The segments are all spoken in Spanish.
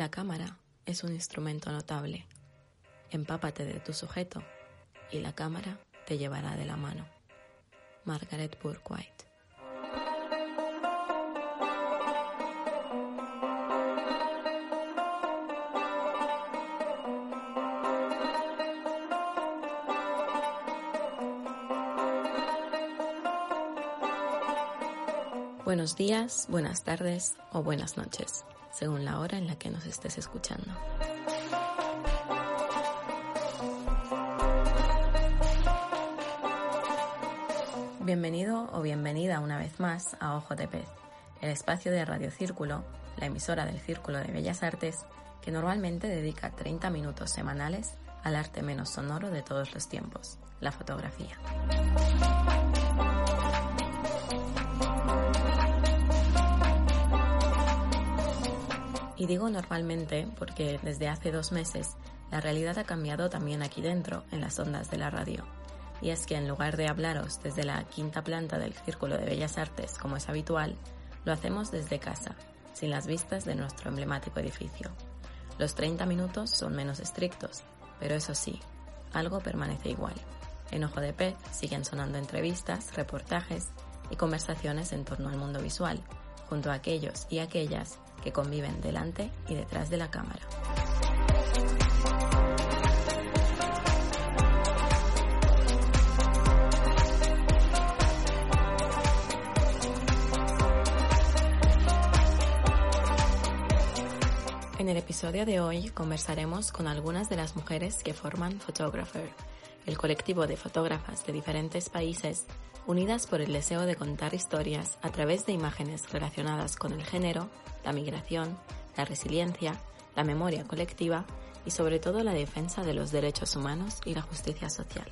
La cámara es un instrumento notable. Empápate de tu sujeto y la cámara te llevará de la mano. Margaret White Buenos días, buenas tardes o buenas noches según la hora en la que nos estés escuchando. Bienvenido o bienvenida una vez más a Ojo de Pez, el espacio de Radio Círculo, la emisora del Círculo de Bellas Artes, que normalmente dedica 30 minutos semanales al arte menos sonoro de todos los tiempos, la fotografía. Y digo normalmente porque desde hace dos meses la realidad ha cambiado también aquí dentro, en las ondas de la radio. Y es que en lugar de hablaros desde la quinta planta del Círculo de Bellas Artes como es habitual, lo hacemos desde casa, sin las vistas de nuestro emblemático edificio. Los 30 minutos son menos estrictos, pero eso sí, algo permanece igual. En Ojo de Pez siguen sonando entrevistas, reportajes y conversaciones en torno al mundo visual, junto a aquellos y aquellas que conviven delante y detrás de la cámara. En el episodio de hoy conversaremos con algunas de las mujeres que forman Photographer, el colectivo de fotógrafas de diferentes países unidas por el deseo de contar historias a través de imágenes relacionadas con el género, la migración, la resiliencia, la memoria colectiva y sobre todo la defensa de los derechos humanos y la justicia social.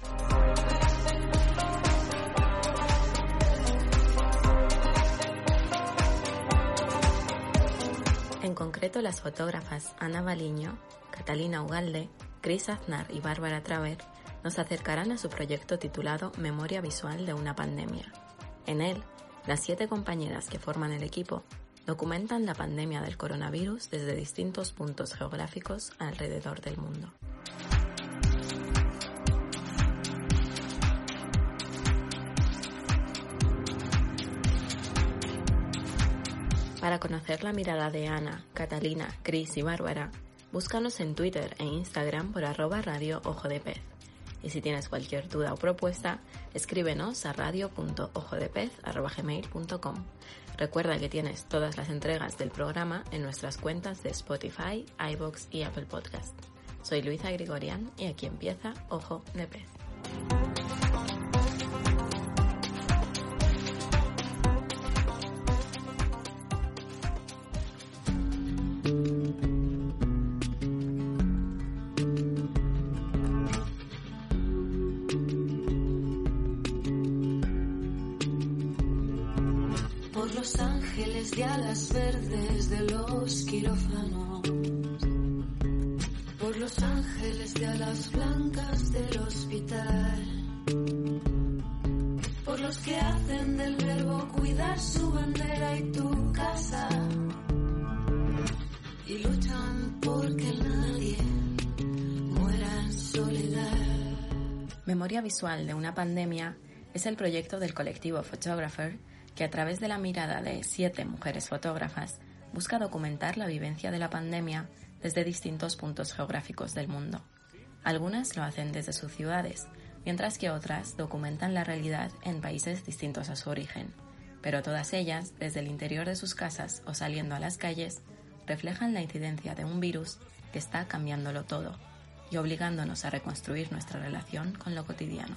En concreto, las fotógrafas Ana Baliño, Catalina Ugalde, Chris Aznar y Bárbara Traver nos acercarán a su proyecto titulado Memoria Visual de una Pandemia. En él, las siete compañeras que forman el equipo documentan la pandemia del coronavirus desde distintos puntos geográficos alrededor del mundo. Para conocer la mirada de Ana, Catalina, Cris y Bárbara, búscanos en Twitter e Instagram por arroba radio ojo de pez. Y si tienes cualquier duda o propuesta, escríbenos a radio.ojodepez.com. Recuerda que tienes todas las entregas del programa en nuestras cuentas de Spotify, iBox y Apple Podcast. Soy Luisa Grigorian y aquí empieza Ojo de Pez. Visual de una pandemia es el proyecto del colectivo Photographer que a través de la mirada de siete mujeres fotógrafas busca documentar la vivencia de la pandemia desde distintos puntos geográficos del mundo. Algunas lo hacen desde sus ciudades, mientras que otras documentan la realidad en países distintos a su origen. Pero todas ellas, desde el interior de sus casas o saliendo a las calles, reflejan la incidencia de un virus que está cambiándolo todo y obligándonos a reconstruir nuestra relación con lo cotidiano.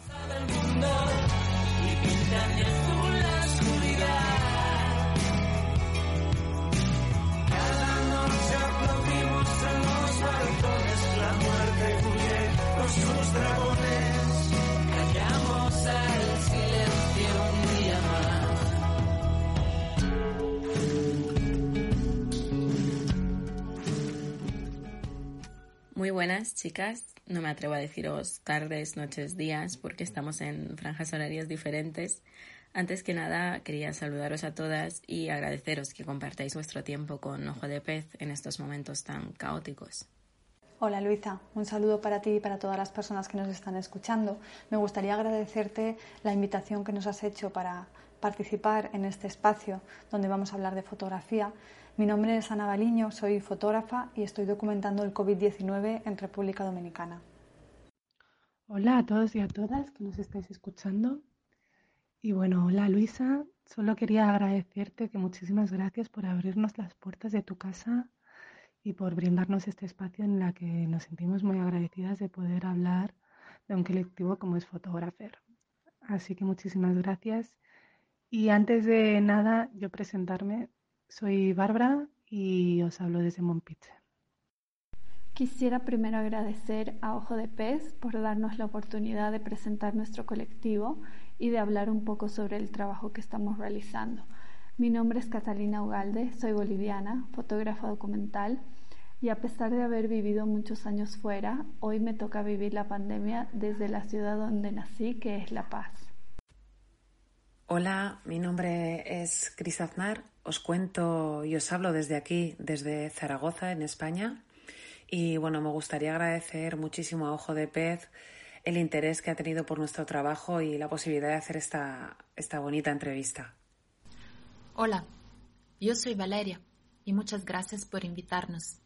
Muy buenas, chicas. No me atrevo a deciros tardes, noches, días, porque estamos en franjas horarias diferentes. Antes que nada, quería saludaros a todas y agradeceros que compartáis vuestro tiempo con Ojo de Pez en estos momentos tan caóticos. Hola Luisa, un saludo para ti y para todas las personas que nos están escuchando. Me gustaría agradecerte la invitación que nos has hecho para participar en este espacio donde vamos a hablar de fotografía. Mi nombre es Ana Baliño, soy fotógrafa y estoy documentando el COVID-19 en República Dominicana. Hola a todos y a todas que nos estáis escuchando. Y bueno, hola Luisa, solo quería agradecerte que muchísimas gracias por abrirnos las puertas de tu casa y por brindarnos este espacio en la que nos sentimos muy agradecidas de poder hablar de un colectivo como es Fotógrafer. Así que muchísimas gracias. Y antes de nada, yo presentarme, soy Bárbara y os hablo desde Monpiche. Quisiera primero agradecer a Ojo de Pez por darnos la oportunidad de presentar nuestro colectivo y de hablar un poco sobre el trabajo que estamos realizando. Mi nombre es Catalina Ugalde, soy boliviana, fotógrafa documental y a pesar de haber vivido muchos años fuera, hoy me toca vivir la pandemia desde la ciudad donde nací, que es La Paz. Hola, mi nombre es Cris Aznar, os cuento y os hablo desde aquí, desde Zaragoza, en España. Y bueno, me gustaría agradecer muchísimo a Ojo de Pez el interés que ha tenido por nuestro trabajo y la posibilidad de hacer esta, esta bonita entrevista. Hola, yo soy Valeria y muchas gracias por invitarnos.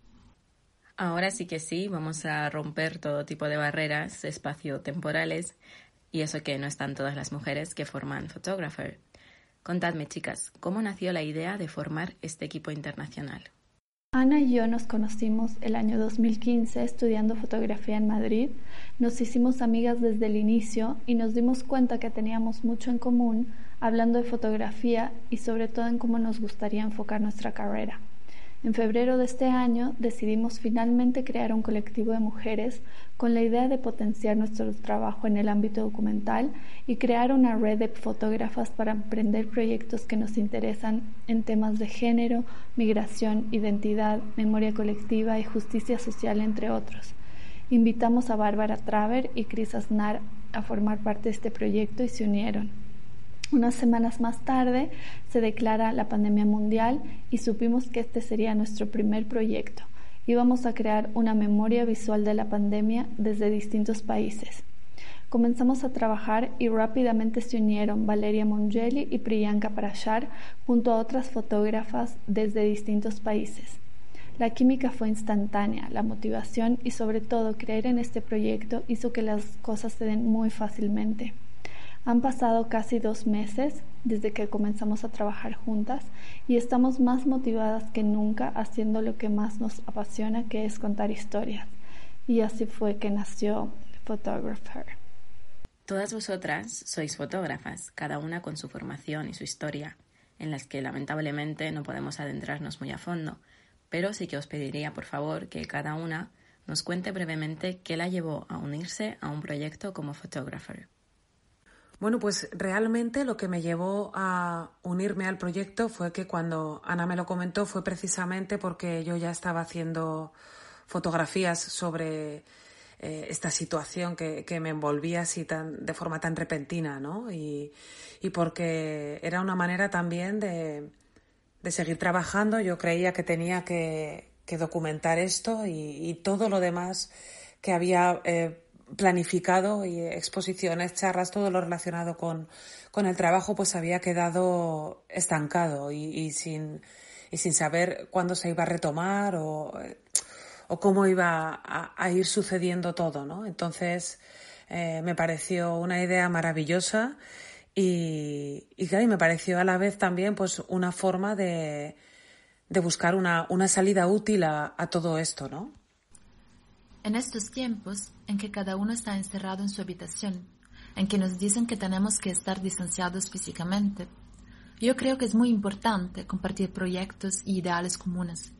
Ahora sí que sí, vamos a romper todo tipo de barreras espacio-temporales y eso que no están todas las mujeres que forman Photographer. Contadme, chicas, ¿cómo nació la idea de formar este equipo internacional? Ana y yo nos conocimos el año 2015 estudiando fotografía en Madrid. Nos hicimos amigas desde el inicio y nos dimos cuenta que teníamos mucho en común hablando de fotografía y sobre todo en cómo nos gustaría enfocar nuestra carrera. En febrero de este año decidimos finalmente crear un colectivo de mujeres con la idea de potenciar nuestro trabajo en el ámbito documental y crear una red de fotógrafas para emprender proyectos que nos interesan en temas de género, migración, identidad, memoria colectiva y justicia social, entre otros. Invitamos a Bárbara Traver y Chris Aznar a formar parte de este proyecto y se unieron. Unas semanas más tarde se declara la pandemia mundial y supimos que este sería nuestro primer proyecto. Íbamos a crear una memoria visual de la pandemia desde distintos países. Comenzamos a trabajar y rápidamente se unieron Valeria Mongeli y Priyanka Parashar junto a otras fotógrafas desde distintos países. La química fue instantánea, la motivación y sobre todo creer en este proyecto hizo que las cosas se den muy fácilmente. Han pasado casi dos meses desde que comenzamos a trabajar juntas y estamos más motivadas que nunca haciendo lo que más nos apasiona, que es contar historias. Y así fue que nació Photographer. Todas vosotras sois fotógrafas, cada una con su formación y su historia, en las que lamentablemente no podemos adentrarnos muy a fondo, pero sí que os pediría por favor que cada una nos cuente brevemente qué la llevó a unirse a un proyecto como Photographer. Bueno, pues realmente lo que me llevó a unirme al proyecto fue que cuando Ana me lo comentó fue precisamente porque yo ya estaba haciendo fotografías sobre eh, esta situación que, me envolvía así tan, de forma tan repentina, ¿no? Y, porque era una manera también de, seguir trabajando. Yo creía que tenía que, documentar esto y, todo lo demás que había eh, planificado y exposiciones, charlas, todo lo relacionado con, con el trabajo, pues había quedado estancado y, sin, y sin saber cuándo se iba a retomar o, o cómo iba a, ir sucediendo todo, ¿no? Entonces, eh, me pareció una idea maravillosa y, y, me pareció a la vez también pues una forma de, de buscar una, una salida útil a, a todo esto, ¿no? En estos tiempos en que cada uno está encerrado en su habitación, en que nos dicen que tenemos que estar distanciados físicamente, yo creo que es muy importante compartir proyectos y ideales comunes.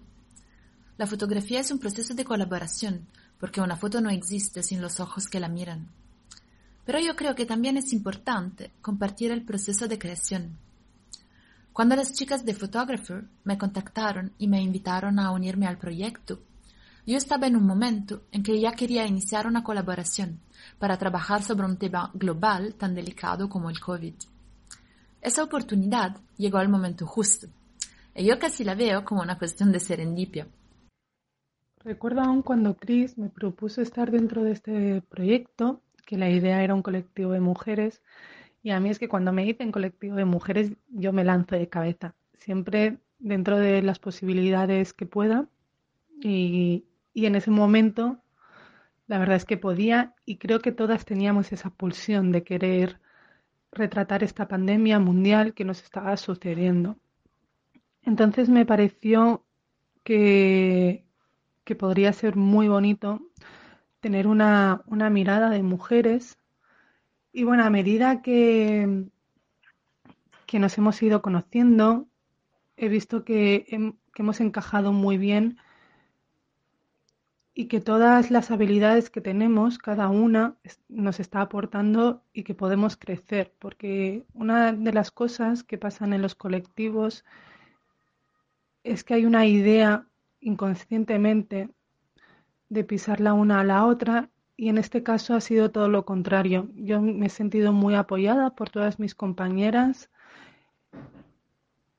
La fotografía es un proceso de colaboración, porque una foto no existe sin los ojos que la miran. Pero yo creo que también es importante compartir el proceso de creación. Cuando las chicas de Photographer me contactaron y me invitaron a unirme al proyecto, Yo estaba en un momento en que ya quería iniciar una colaboración para trabajar sobre un tema global tan delicado como el COVID. Esa oportunidad llegó al momento justo, y yo casi la veo como una cuestión de serendipia. Recuerdo aún cuando Chris me propuso estar dentro de este proyecto, que la idea era un colectivo de mujeres, y a mí es que cuando me dicen colectivo de mujeres yo me lanzo de cabeza, siempre dentro de las posibilidades que pueda, y, y en ese momento la verdad es que podía y creo que todas teníamos esa pulsión de querer retratar esta pandemia mundial que nos estaba sucediendo. Entonces me pareció que, que podría ser muy bonito tener una, una mirada de mujeres y bueno, a medida que, que nos hemos ido conociendo, he visto que, que hemos encajado muy bien y que todas las habilidades que tenemos, cada una, nos está aportando y que podemos crecer, porque una de las cosas que pasan en los colectivos es que hay una idea inconscientemente de pisar la una a la otra y en este caso ha sido todo lo contrario. Yo me he sentido muy apoyada por todas mis compañeras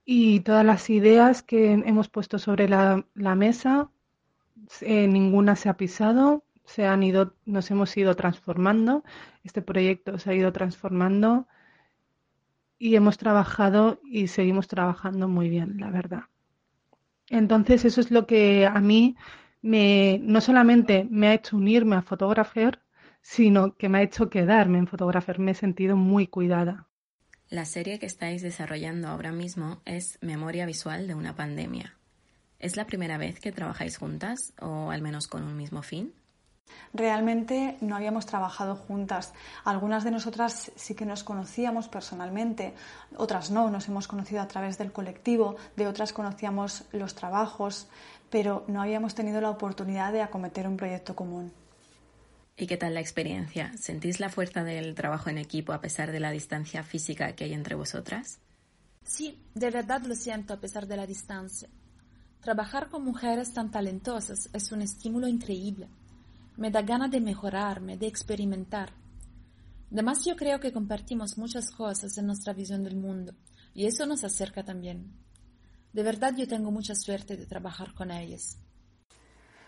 y todas las ideas que hemos puesto sobre la, la mesa eh, ninguna se ha pisado, se han ido, nos hemos ido transformando, este proyecto se ha ido transformando y hemos trabajado y seguimos trabajando muy bien, la verdad. Entonces eso es lo que a mí me, no solamente me ha hecho unirme a Fotografer, sino que me ha hecho quedarme en Fotografer. Me he sentido muy cuidada. La serie que estáis desarrollando ahora mismo es Memoria Visual de una pandemia. ¿Es la primera vez que trabajáis juntas o al menos con un mismo fin? Realmente no habíamos trabajado juntas. Algunas de nosotras sí que nos conocíamos personalmente, otras no, nos hemos conocido a través del colectivo, de otras conocíamos los trabajos, pero no habíamos tenido la oportunidad de acometer un proyecto común. ¿Y qué tal la experiencia? ¿Sentís la fuerza del trabajo en equipo a pesar de la distancia física que hay entre vosotras? Sí, de verdad lo siento a pesar de la distancia. Trabajar con mujeres tan talentosas es un estímulo increíble. Me da ganas de mejorarme, de experimentar. Además, yo creo que compartimos muchas cosas en nuestra visión del mundo y eso nos acerca también. De verdad yo tengo mucha suerte de trabajar con ellas.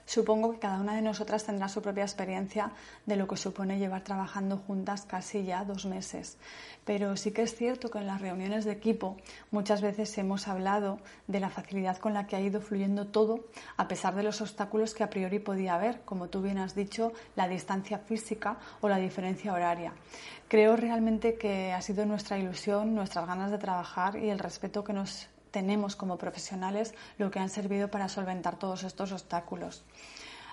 Supongo que cada una de nosotras tendrá su propia experiencia de lo que supone llevar trabajando juntas casi ya dos meses. Pero sí que es cierto que en las reuniones de equipo muchas veces hemos hablado de la facilidad con la que ha ido fluyendo todo, a pesar de los obstáculos que a priori podía haber, como tú bien has dicho, la distancia física o la diferencia horaria. Creo realmente que ha sido nuestra ilusión, nuestras ganas de trabajar y el respeto que nos tenemos como profesionales lo que han servido para solventar todos estos obstáculos.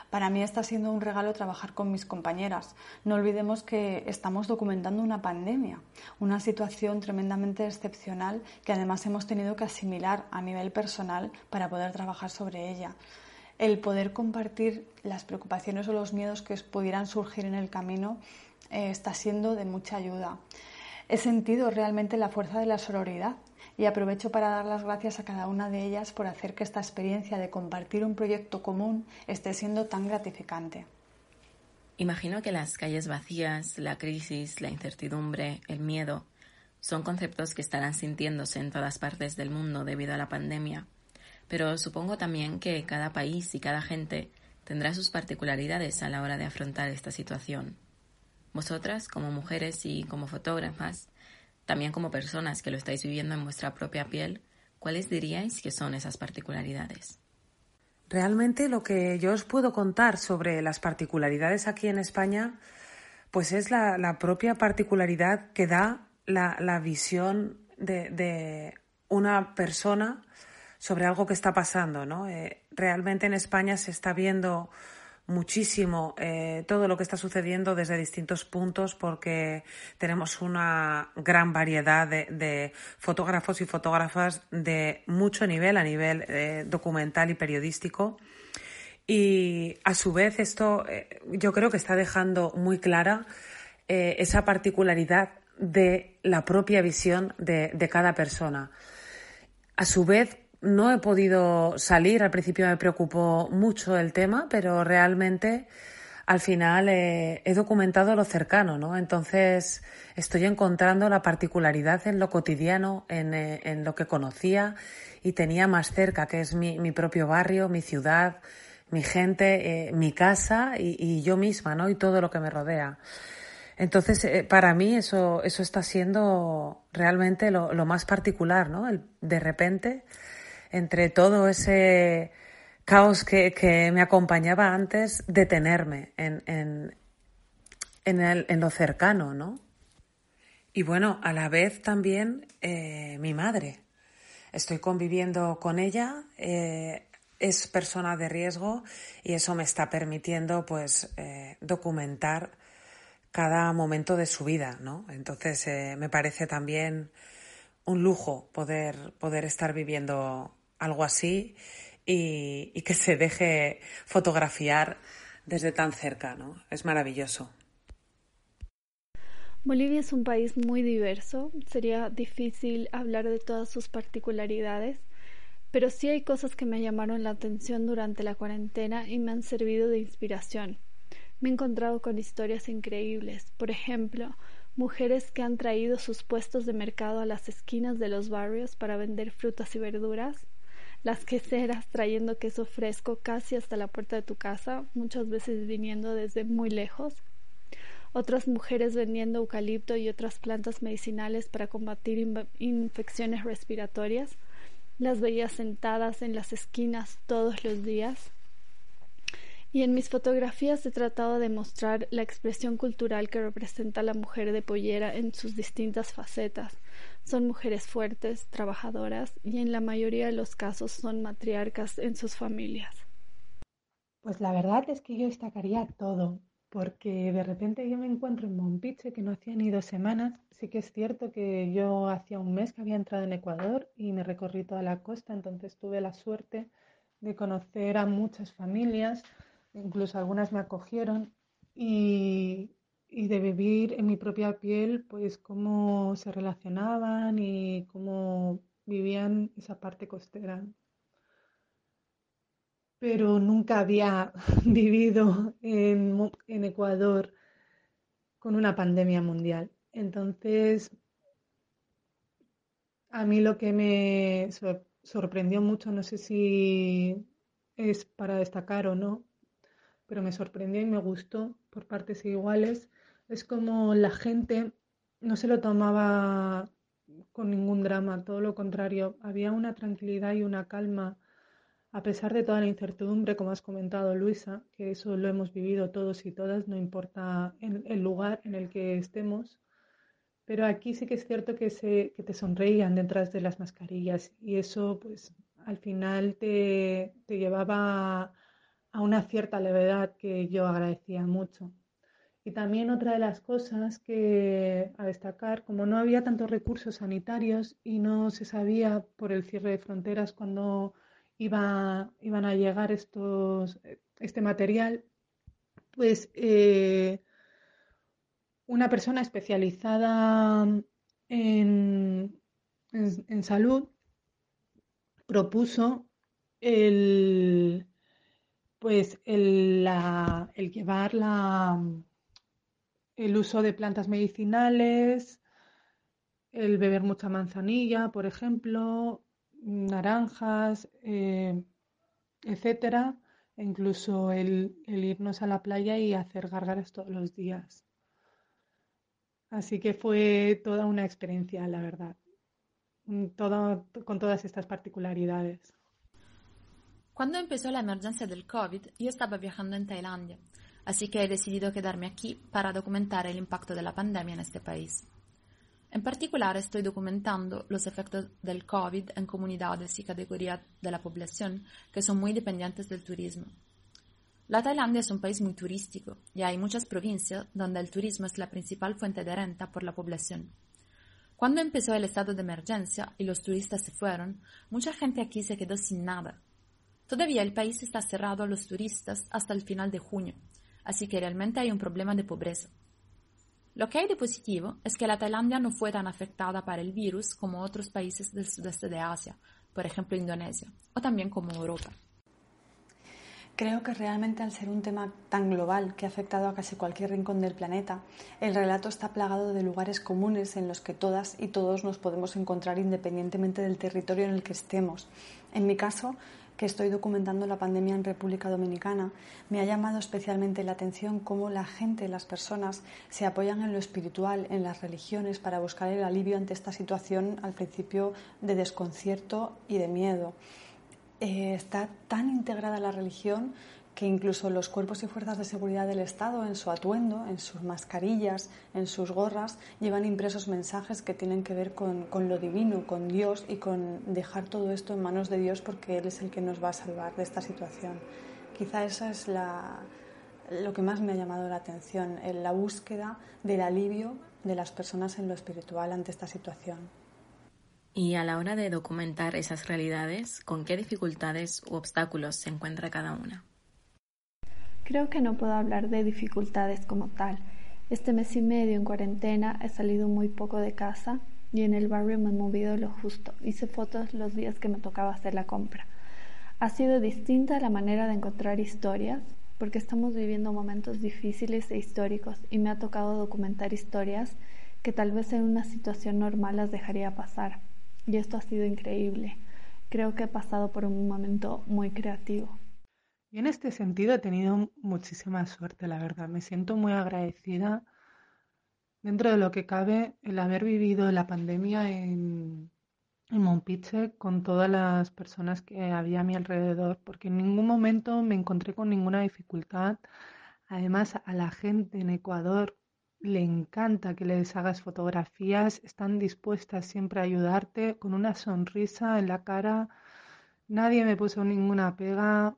Para mí está siendo un regalo trabajar con mis compañeras. No olvidemos que estamos documentando una pandemia, una situación tremendamente excepcional que además hemos tenido que asimilar a nivel personal para poder trabajar sobre ella. El poder compartir las preocupaciones o los miedos que pudieran surgir en el camino eh, está siendo de mucha ayuda. He sentido realmente la fuerza de la sororidad y aprovecho para dar las gracias a cada una de ellas por hacer que esta experiencia de compartir un proyecto común esté siendo tan gratificante. Imagino que las calles vacías, la crisis, la incertidumbre, el miedo, son conceptos que estarán sintiéndose en todas partes del mundo debido a la pandemia, pero supongo también que cada país y cada gente tendrá sus particularidades a la hora de afrontar esta situación. Vosotras, como mujeres y como fotógrafas, también como personas que lo estáis viviendo en vuestra propia piel, ¿cuáles diríais que son esas particularidades? Realmente lo que yo os puedo contar sobre las particularidades aquí en España, pues es la, propia particularidad que da la, visión de, una persona sobre algo que está pasando, ¿no? Eh, realmente en España se está viendo muchísimo eh, todo lo que está sucediendo desde distintos puntos porque tenemos una gran variedad de, fotógrafos y fotógrafas de mucho nivel a nivel eh, documental y periodístico. Y a su vez esto eh, yo creo que está dejando muy clara esa particularidad de la propia visión de, de cada persona. A su vez, no he podido salir. Al principio me preocupó mucho el tema, pero realmente al final eh, he documentado lo cercano, ¿no? Entonces estoy encontrando la particularidad en lo cotidiano, en, eh, en lo que conocía y tenía más cerca, que es mi, mi propio barrio, mi ciudad, mi gente, eh, mi casa y, yo misma, ¿no? Y todo lo que me rodea. Entonces, para mí eso, eso está siendo realmente lo, lo más particular, ¿no? De repente, entre todo ese caos que, que me acompañaba antes, detenerme en, en, en, el, en lo cercano, ¿no? Y bueno, a la vez también eh, mi madre. Estoy conviviendo con ella, eh, es persona de riesgo y eso me está permitiendo pues eh, documentar cada momento de su vida, ¿no? Entonces me parece también un lujo poder, poder estar viviendo algo así y, y, que se deje fotografiar desde tan cerca, ¿no? Es maravilloso. Bolivia es un país muy diverso, sería difícil hablar de todas sus particularidades, pero sí hay cosas que me llamaron la atención durante la cuarentena y me han servido de inspiración. Me he encontrado con historias increíbles, por ejemplo, mujeres que han traído sus puestos de mercado a las esquinas de los barrios para vender frutas y verduras, las queseras trayendo queso fresco casi hasta la puerta de tu casa, muchas veces viniendo desde muy lejos, otras mujeres vendiendo eucalipto y otras plantas medicinales para combatir infecciones respiratorias. Las veía sentadas en las esquinas todos los días. Y en mis fotografías he tratado de mostrar la expresión cultural que representa la mujer de pollera en sus distintas facetas. Son mujeres fuertes, trabajadoras y en la mayoría de los casos son matriarcas en sus familias. Pues la verdad es que yo destacaría todo, porque de repente yo me encuentro en Mompiche, que no hacía ni dos semanas. Sí que es cierto que yo hacía un mes que había entrado en Ecuador y me recorrí toda la costa, entonces tuve la suerte de conocer a muchas familias, incluso algunas me acogieron y, y de vivir en mi propia piel, pues cómo se relacionaban y cómo vivían esa parte costera pero nunca había vivido en, en, Ecuador con una pandemia mundial. Entonces, a mí lo que me sorprendió mucho, no sé si es para destacar o no, pero me sorprendió y me gustó por partes iguales, es como la gente no se lo tomaba con ningún drama, todo lo contrario, había una tranquilidad y una calma. A pesar de toda la incertidumbre, como has comentado, Luisa, que eso lo hemos vivido todos y todas, no importa el lugar en el que estemos, pero aquí sí que es cierto que, se, que te sonreían detrás de las mascarillas y eso pues al final te, te llevaba a una cierta levedad que yo agradecía mucho. Y también otra de las cosas que a destacar, como no había tantos recursos sanitarios y no se sabía por el cierre de fronteras cuando iba, iban a llegar estos, este material, pues eh, una persona especializada en, en salud propuso el, pues el, el llevar la, el uso de plantas medicinales, el beber mucha manzanilla, por ejemplo, naranjas, eh, etcétera, e incluso el, el, irnos a la playa y hacer gárgaras todos los días. Así que fue toda una experiencia, la verdad, todo, con todas estas particularidades. Cuando empezó la emergencia del COVID, yo estaba viajando en Tailandia, así que he decidido quedarme aquí para documentar el impacto de la pandemia en este país. En particular, estoy documentando los efectos del COVID en comunidades y categorías de la población que son muy dependientes del turismo. La Tailandia es un país muy turístico y hay muchas provincias donde el turismo es la principal fuente de renta por la población. Cuando empezó el estado de emergencia y los turistas se fueron, mucha gente aquí se quedó sin nada. Todavía el país está cerrado a los turistas hasta el final de junio, así que realmente hay un problema de pobreza. Lo que hay de positivo es que la Tailandia no fue tan afectada por el virus como otros países del sudeste de Asia, por ejemplo Indonesia, o también como Europa. Creo que realmente al ser un tema tan global que ha afectado a casi cualquier rincón del planeta, el relato está plagado de lugares comunes en los que todas y todos nos podemos encontrar independientemente del territorio en el que estemos. En mi caso, que estoy documentando la pandemia en República Dominicana, me ha llamado especialmente la atención cómo la gente, las personas, se apoyan en lo espiritual, en las religiones, para buscar el alivio ante esta situación al principio de desconcierto y de miedo. Eh, está tan integrada la religión que incluso los cuerpos y fuerzas de seguridad del Estado, en su atuendo, en sus mascarillas, en sus gorras, llevan impresos mensajes que tienen que ver con, lo divino, con Dios y con dejar todo esto en manos de Dios porque Él es el que nos va a salvar de esta situación. Quizá eso es lo que más me ha llamado la atención, la búsqueda del alivio de las personas en lo espiritual ante esta situación. Y a la hora de documentar esas realidades, ¿con qué dificultades u obstáculos se encuentra cada una? Creo que no puedo hablar de dificultades como tal. Este mes y medio en cuarentena he salido muy poco de casa y en el barrio me he movido lo justo. Hice fotos los días que me tocaba hacer la compra. Ha sido distinta la manera de encontrar historias porque estamos viviendo momentos difíciles e históricos y me ha tocado documentar historias que tal vez en una situación normal las dejaría pasar y esto ha sido increíble. Creo que he pasado por un momento muy creativo. Y en este sentido he tenido muchísima suerte, la verdad. Me siento muy agradecida dentro de lo que cabe el haber vivido la pandemia en, en Monpiche con todas las personas que había a mi alrededor, porque en ningún momento me encontré con ninguna dificultad. Además, a la gente en Ecuador le encanta que les hagas fotografías, están dispuestas siempre a ayudarte con una sonrisa en la cara. Nadie me puso ninguna pega.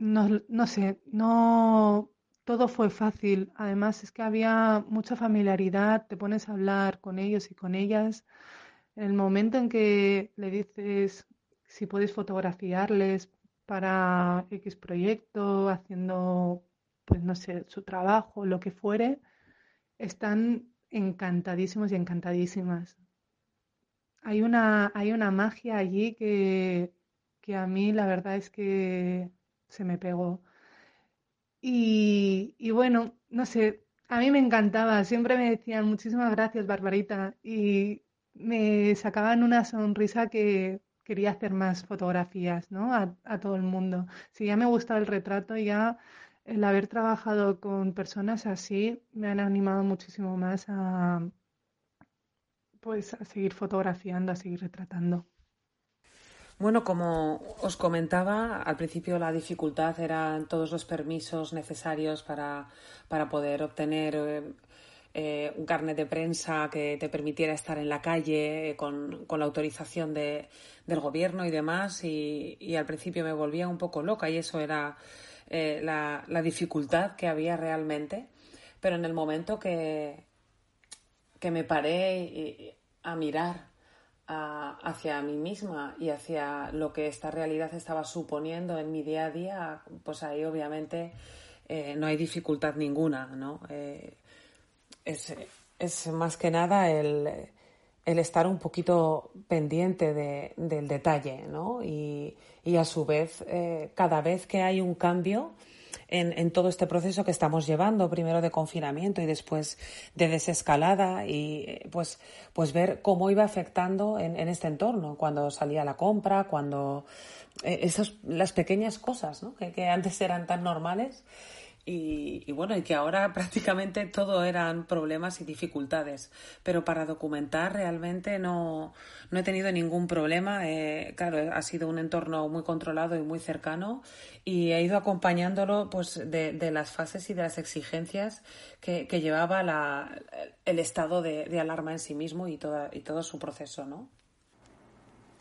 No, no sé, no todo fue fácil. Además es que había mucha familiaridad, te pones a hablar con ellos y con ellas. En el momento en que le dices si puedes fotografiarles para X proyecto, haciendo, pues no sé, su trabajo, lo que fuere, están encantadísimos y encantadísimas. Hay una, hay una magia allí que, que a mí la verdad es que se me pegó. Y, bueno, no sé, a mí me encantaba, siempre me decían muchísimas gracias, Barbarita, y me sacaban una sonrisa que quería hacer más fotografías, ¿no? A, a todo el mundo. Si ya me gustaba el retrato, ya el haber trabajado con personas así me han animado muchísimo más a pues a seguir fotografiando, a seguir retratando. Bueno, como os comentaba, al principio la dificultad eran todos los permisos necesarios para, para poder obtener eh, eh, un carnet de prensa que te permitiera estar en la calle eh, con, con, la autorización de, del gobierno y demás. Y, y al principio me volvía un poco loca y eso era eh, la, dificultad que había realmente, pero en el momento que, que me paré a mirar hacia mí misma y hacia lo que esta realidad estaba suponiendo en mi día a día, pues ahí obviamente eh, no hay dificultad ninguna, ¿no? Eh, es, es, más que nada el, el estar un poquito pendiente de, del detalle, ¿no? Y, y a su vez, eh, cada vez que hay un cambio en, en, todo este proceso que estamos llevando, primero de confinamiento y después de desescalada, y eh, pues, pues ver cómo iba afectando en, en este entorno, cuando salía la compra, cuando eh, esas, las pequeñas cosas ¿no? que, que antes eran tan normales y, bueno, y que ahora prácticamente todo eran problemas y dificultades. Pero para documentar realmente no, no he tenido ningún problema. Eh, claro, ha sido un entorno muy controlado y muy cercano y he ido acompañándolo pues de, de las fases y de las exigencias que, que llevaba la, el estado de, de, alarma en sí mismo y, toda, y todo su proceso, ¿no?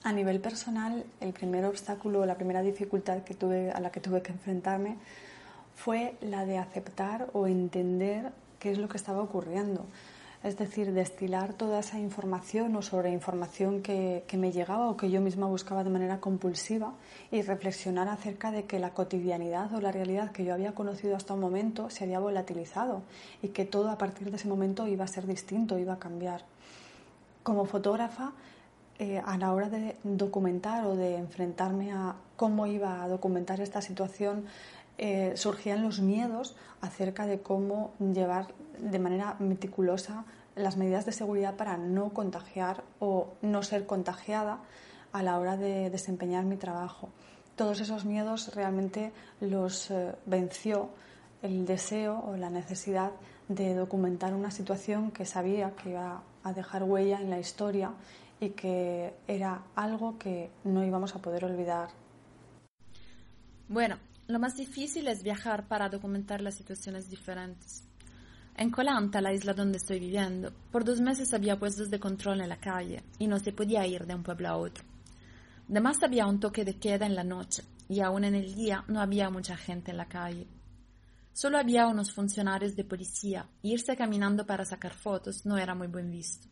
A nivel personal, el primer obstáculo, la primera dificultad que tuve, a la que tuve que enfrentarme fue la de aceptar o entender qué es lo que estaba ocurriendo. Es decir, destilar toda esa información o sobre información que, que, me llegaba o que yo misma buscaba de manera compulsiva y reflexionar acerca de que la cotidianidad o la realidad que yo había conocido hasta un momento se había volatilizado y que todo a partir de ese momento iba a ser distinto, iba a cambiar. Como fotógrafa, eh, a la hora de documentar o de enfrentarme a cómo iba a documentar esta situación, eh, surgían los miedos acerca de cómo llevar de manera meticulosa las medidas de seguridad para no contagiar o no ser contagiada a la hora de desempeñar mi trabajo. Todos esos miedos realmente los eh, venció el deseo o la necesidad de documentar una situación que sabía que iba a dejar huella en la historia y que era algo que no íbamos a poder olvidar. Bueno, lo más difícil es viajar para documentar las situaciones diferentes. En Colanta, la isla donde estoy viviendo, por dos meses había puestos de control en la calle y no se podía ir de un pueblo a otro. Además había un toque de queda en la noche y aún en el día no había mucha gente en la calle. Solo había unos funcionarios de policía y irse caminando para sacar fotos no era muy buen visto.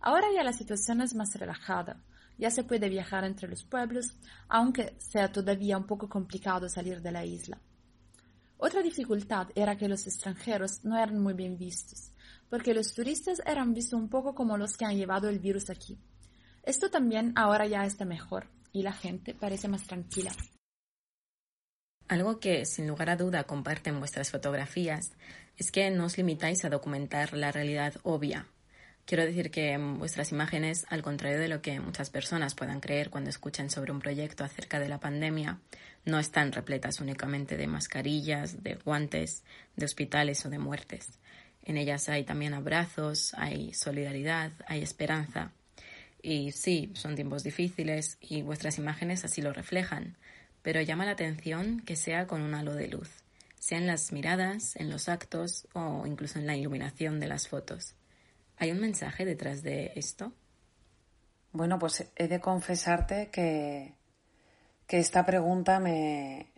Ahora ya la situación es más relajada. Ya se puede viajar entre los pueblos, aunque sea todavía un poco complicado salir de la isla. Otra dificultad era que los extranjeros no eran muy bien vistos, porque los turistas eran vistos un poco como los que han llevado el virus aquí. Esto también ahora ya está mejor y la gente parece más tranquila. Algo que sin lugar a duda comparten vuestras fotografías es que no os limitáis a documentar la realidad obvia, Quiero decir que vuestras imágenes, al contrario de lo que muchas personas puedan creer cuando escuchan sobre un proyecto acerca de la pandemia, no están repletas únicamente de mascarillas, de guantes, de hospitales o de muertes. En ellas hay también abrazos, hay solidaridad, hay esperanza. Y sí, son tiempos difíciles y vuestras imágenes así lo reflejan, pero llama la atención que sea con un halo de luz, sea en las miradas, en los actos o incluso en la iluminación de las fotos. ¿Hay un mensaje detrás de esto? Bueno, pues he de confesarte que, que esta pregunta me,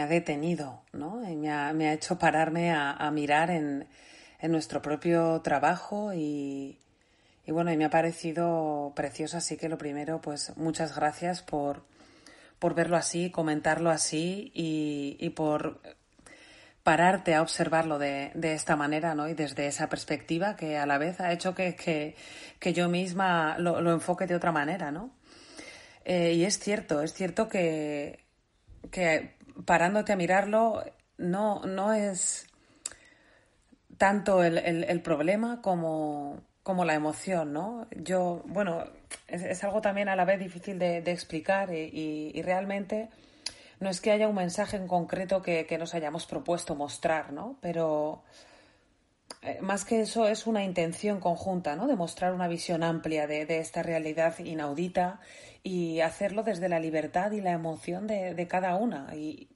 ha detenido, ¿no? me, ha, hecho pararme a, mirar en, nuestro propio trabajo y, bueno, y me ha parecido precioso, así que lo primero, pues muchas gracias por, por verlo así, comentarlo así y, y por pararte a observarlo de, de, esta manera ¿no? y desde esa perspectiva que a la vez ha hecho que, que, yo misma lo, lo, enfoque de otra manera. ¿no? Eh, y es cierto, es cierto que, que parándote a mirarlo no, no es tanto el, el, problema como, como, la emoción, ¿no? Yo, bueno, es, es, algo también a la vez difícil de, de explicar y, y realmente no es que haya un mensaje en concreto que, nos hayamos propuesto mostrar, ¿no? Pero eh, más que eso es una intención conjunta, ¿no? De mostrar una visión amplia de, esta realidad inaudita y hacerlo desde la libertad y la emoción de, cada una. Y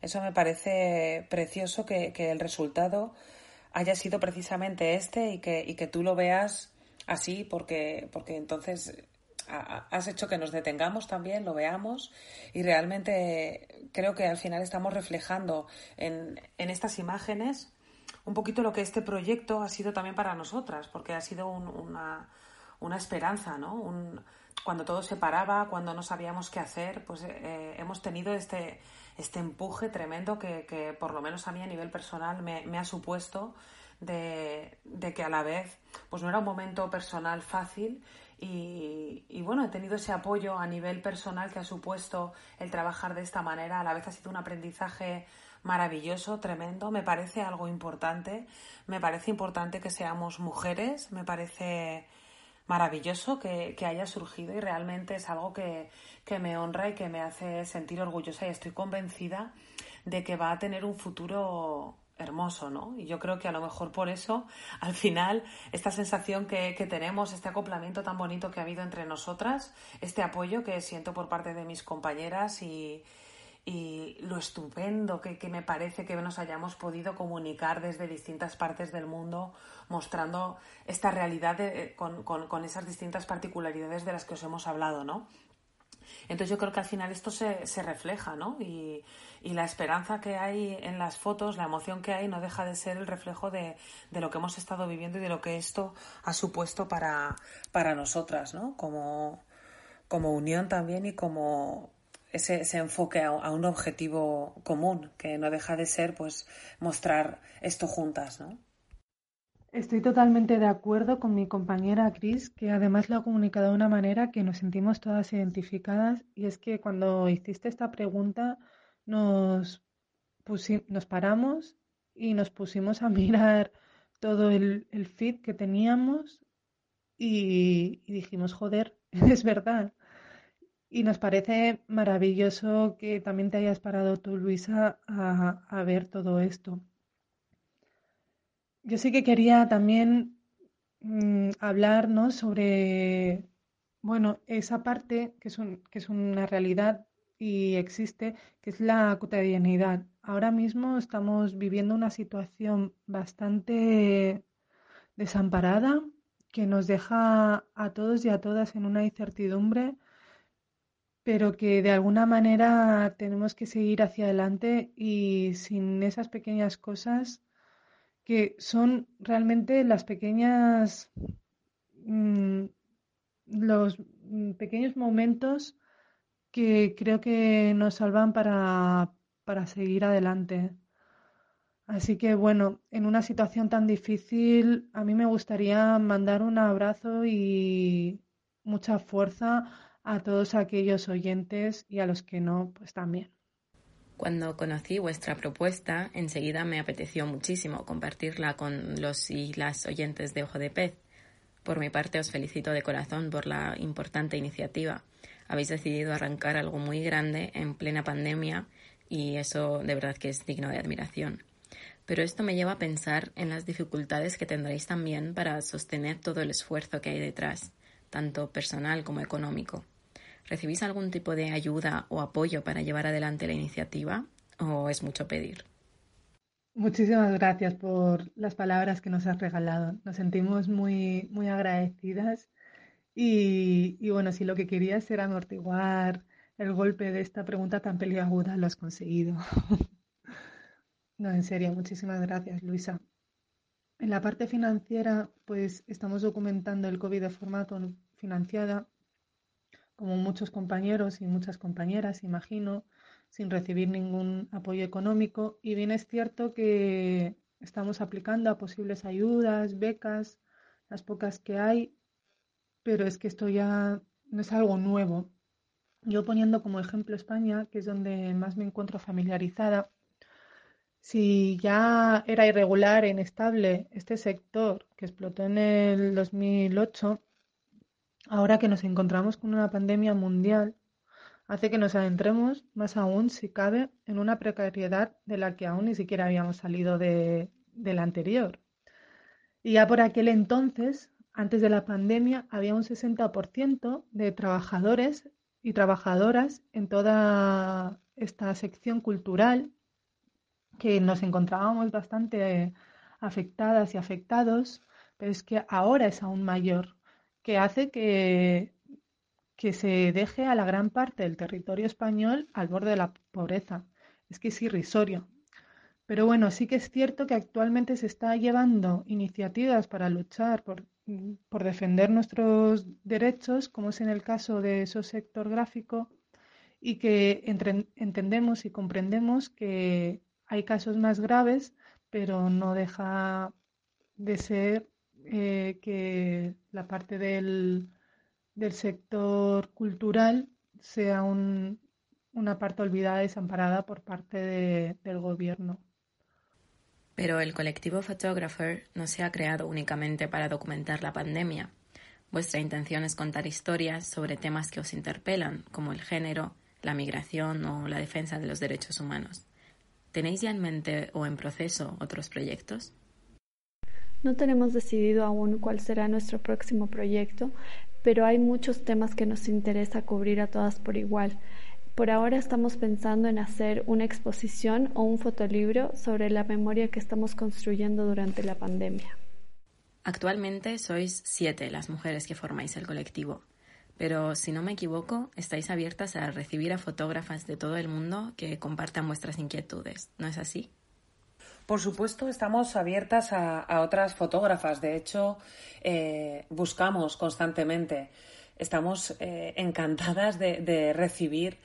eso me parece precioso que, el resultado haya sido precisamente este y que, y que tú lo veas así porque, porque entonces has hecho que nos detengamos también, lo veamos y realmente creo que al final estamos reflejando en, en estas imágenes un poquito lo que este proyecto ha sido también para nosotras, porque ha sido una, una, esperanza, ¿no? Cuando todo se paraba, cuando no sabíamos qué hacer, pues eh, hemos tenido este, este empuje tremendo que, que, por lo menos a mí a nivel personal me, me ha supuesto de, de, que a la vez pues no era un momento personal fácil y, bueno, he tenido ese apoyo a nivel personal que ha supuesto el trabajar de esta manera. A la vez ha sido un aprendizaje maravilloso, tremendo. Me parece algo importante. Me parece importante que seamos mujeres. Me parece maravilloso que, haya surgido y realmente es algo que, que me honra y que me hace sentir orgullosa y estoy convencida de que va a tener un futuro hermoso, ¿no? Y yo creo que a lo mejor por eso, al final, esta sensación que, tenemos, este acoplamiento tan bonito que ha habido entre nosotras, este apoyo que siento por parte de mis compañeras y, lo estupendo que, me parece que nos hayamos podido comunicar desde distintas partes del mundo, mostrando esta realidad con, con esas distintas particularidades de las que os hemos hablado, ¿no? Entonces yo creo que al final esto se, se refleja, ¿no? Y, y, la esperanza que hay en las fotos, la emoción que hay, no deja de ser el reflejo de, de lo que hemos estado viviendo y de lo que esto ha supuesto para, para nosotras, ¿no? Como, como unión también y como ese, ese enfoque a, a, un objetivo común, que no deja de ser pues mostrar esto juntas, ¿no? Estoy totalmente de acuerdo con mi compañera Cris, que además lo ha comunicado de una manera que nos sentimos todas identificadas. Y es que cuando hiciste esta pregunta nos, nos paramos y nos pusimos a mirar todo el, el feed que teníamos y, dijimos, joder, es verdad. Y nos parece maravilloso que también te hayas parado tú, Luisa, a, ver todo esto. Yo sí que quería también mm, hablarnos sobre, bueno, esa parte que es, que es una realidad y existe, que es la cotidianidad. Ahora mismo estamos viviendo una situación bastante desamparada que nos deja a todos y a todas en una incertidumbre, pero que de alguna manera tenemos que seguir hacia adelante y sin esas pequeñas cosas que son realmente las pequeñas, mm, los mm, pequeños momentos que creo que nos salvan para, para seguir adelante. Así que bueno, en una situación tan difícil, a mí me gustaría mandar un abrazo y mucha fuerza a todos aquellos oyentes y a los que no, pues también. Cuando conocí vuestra propuesta, enseguida me apeteció muchísimo compartirla con los y las oyentes de Ojo de Pez. Por mi parte, os felicito de corazón por la importante iniciativa. Habéis decidido arrancar algo muy grande en plena pandemia y eso de verdad que es digno de admiración. Pero esto me lleva a pensar en las dificultades que tendréis también para sostener todo el esfuerzo que hay detrás, tanto personal como económico. ¿Recibís algún tipo de ayuda o apoyo para llevar adelante la iniciativa o es mucho pedir? Muchísimas gracias por las palabras que nos has regalado. Nos sentimos muy, muy agradecidas y, y bueno, si lo que querías era amortiguar el golpe de esta pregunta tan peliaguda, lo has conseguido. No, en serio, muchísimas gracias, Luisa. En la parte financiera, pues estamos documentando el COVID de forma financiada, como muchos compañeros y muchas compañeras, imagino, sin recibir ningún apoyo económico. Y bien es cierto que estamos aplicando a posibles ayudas, becas, las pocas que hay, pero es que esto ya no es algo nuevo. Yo poniendo como ejemplo España, que es donde más me encuentro familiarizada, si ya era irregular e inestable este sector que explotó en el 2008, ahora que nos encontramos con una pandemia mundial, hace que nos adentremos más aún, si cabe, en una precariedad de la que aún ni siquiera habíamos salido de, la anterior. Y ya por aquel entonces, antes de la pandemia, había un 60% de trabajadores y trabajadoras en toda esta sección cultural que nos encontrábamos bastante afectadas y afectados, pero es que ahora es aún mayor, que hace que, que se deje a la gran parte del territorio español al borde de la pobreza. Es que es irrisorio. Pero bueno, sí que es cierto que actualmente se está llevando iniciativas para luchar por, por defender nuestros derechos, como es en el caso de esos sector gráfico, y que entendemos y comprendemos que hay casos más graves, pero no deja de ser eh, que la parte del, sector cultural sea una parte olvidada y desamparada por parte del gobierno. Pero el colectivo Photographer no se ha creado únicamente para documentar la pandemia. Vuestra intención es contar historias sobre temas que os interpelan, como el género, la migración o la defensa de los derechos humanos. ¿Tenéis ya en mente o en proceso otros proyectos? No tenemos decidido aún cuál será nuestro próximo proyecto, pero hay muchos temas que nos interesa cubrir a todas por igual. Por ahora estamos pensando en hacer una exposición o un fotolibro sobre la memoria que estamos construyendo durante la pandemia. Actualmente sois siete las mujeres que formáis el colectivo pero si no me equivoco, estáis abiertas a recibir a fotógrafas de todo el mundo que compartan vuestras inquietudes, ¿no es así? Por supuesto, estamos abiertas a, otras fotógrafas. De hecho, eh, buscamos constantemente. Estamos eh, encantadas de, recibir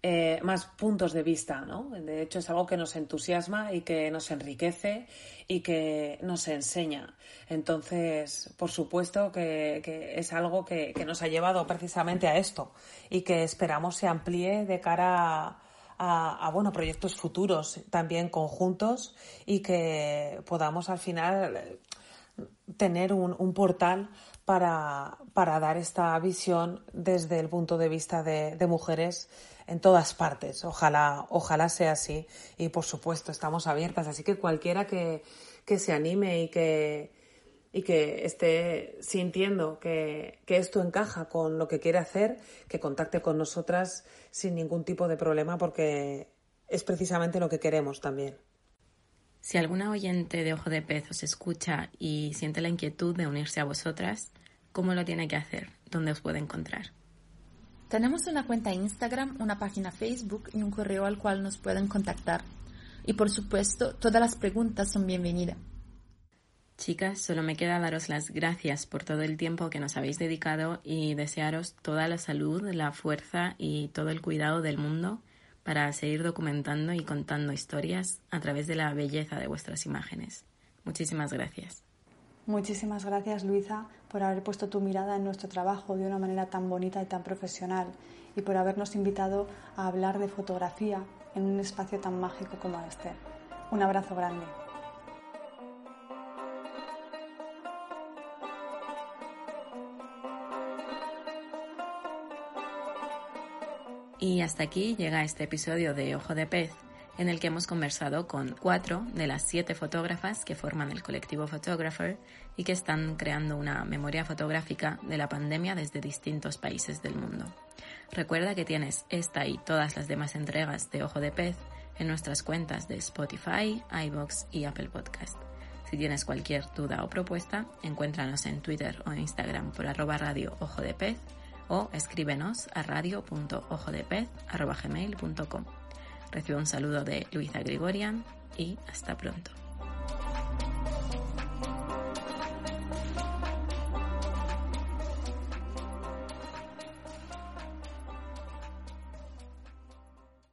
eh, más puntos de vista, ¿no? De hecho, es algo que nos entusiasma y que nos enriquece y que nos enseña. Entonces, por supuesto que, es algo que, nos ha llevado precisamente a esto y que esperamos se amplíe de cara a, bueno, proyectos futuros también conjuntos y que podamos al final tener un, portal para, dar esta visión desde el punto de vista de, de mujeres en todas partes. Ojalá, ojalá sea así. Y por supuesto, estamos abiertas. Así que cualquiera que, se anime y que, y que esté sintiendo que, que, esto encaja con lo que quiere hacer, que contacte con nosotras sin ningún tipo de problema porque es precisamente lo que queremos también. Si alguna oyente de Ojo de Pez os escucha y siente la inquietud de unirse a vosotras, ¿cómo lo tiene que hacer? ¿Dónde os puede encontrar? Tenemos una cuenta Instagram, una página Facebook y un correo al cual nos pueden contactar. Y por supuesto, todas las preguntas son bienvenidas. Chicas, solo me queda daros las gracias por todo el tiempo que nos habéis dedicado y desearos toda la salud, la fuerza y todo el cuidado del mundo para seguir documentando y contando historias a través de la belleza de vuestras imágenes. Muchísimas gracias. Muchísimas gracias, Luisa, por haber puesto tu mirada en nuestro trabajo de una manera tan bonita y tan profesional y por habernos invitado a hablar de fotografía en un espacio tan mágico como este. Un abrazo grande. Y hasta aquí llega este episodio de Ojo de Pez en el que hemos conversado con cuatro de las siete fotógrafas que forman el colectivo Photographer y que están creando una memoria fotográfica de la pandemia desde distintos países del mundo. Recuerda que tienes esta y todas las demás entregas de Ojo de Pez en nuestras cuentas de Spotify, iBox y Apple Podcast. Si tienes cualquier duda o propuesta, encuéntranos en Twitter o Instagram por arroba radio ojo de pez o escríbenos a radio.ojodepez.gmail.com. Recibo un saludo de Luisa Grigorian y hasta pronto.